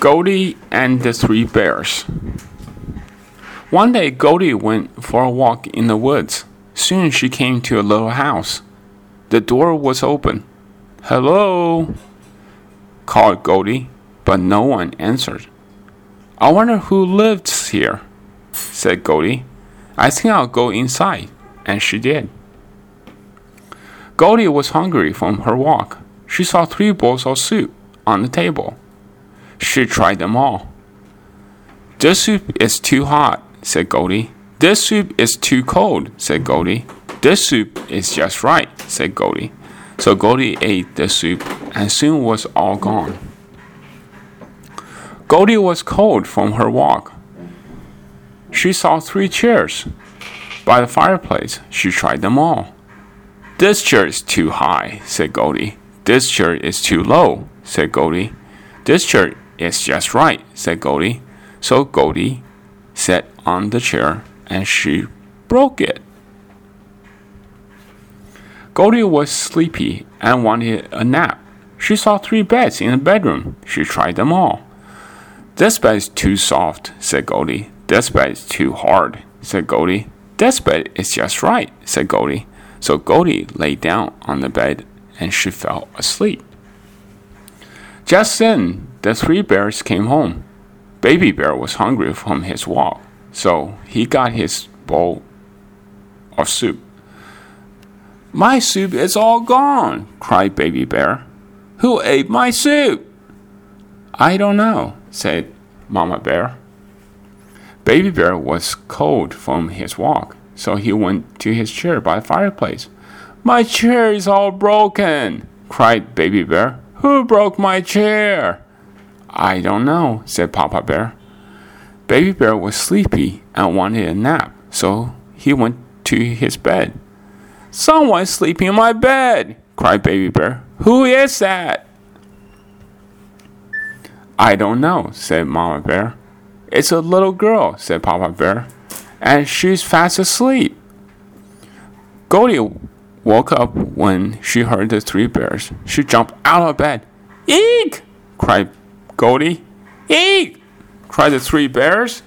Goldie and the Three Bears. One day, Goldie went for a walk in the woods. Soon she came to a little house. The door was open. Hello, called Goldie, but no one answered. I wonder who lives here, said Goldie. I think I'll go inside. And she did. Goldie was hungry from her walk. She saw three bowls of soup on the table. She tried them all. This soup is too hot, said Goldie. This soup is too cold, said Goldie. This soup is just right, said Goldie. So Goldie ate the soup and soon was all gone. Goldie was cold from her walk. She saw three chairs. By the fireplace, she tried them all. This chair is too high, said Goldie. This chair is too low, said Goldie. This chair is just right, said Goldie. So Goldie sat on the chair and she broke it. Goldie was sleepy and wanted a nap. She saw three beds in the bedroom. She tried them all. This bed is too soft, said Goldie. This bed is too hard, said Goldie. This bed is just right, said Goldie. So Goldie lay down on the bed and she fell asleep. Just then, the three bears came home. Baby Bear was hungry from his walk, so he got his bowl of soup. My soup is all gone, cried Baby Bear. Who ate my soup? I don't know, said Mama Bear. Baby Bear was cold from his walk, so he went to his chair by the fireplace. My chair is all broken, cried Baby Bear. Who broke my chair? I don't know, said Papa Bear. Baby Bear was sleepy and wanted a nap, so he went to his bed. Someone's sleeping in my bed, cried Baby Bear. Who is that? I don't know, said Mama Bear. It's a little girl, said Papa Bear, and she's fast asleep. Goldie woke up when she heard the three bears. She jumped out of bed. Eek! cried Goldie. Eek! cried the three bears.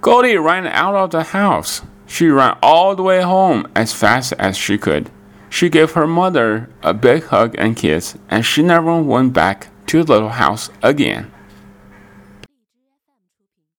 Goldie ran out of the house. She ran all the way home as fast as she could. She gave her mother a big hug and kiss, and she never went back to the little house again.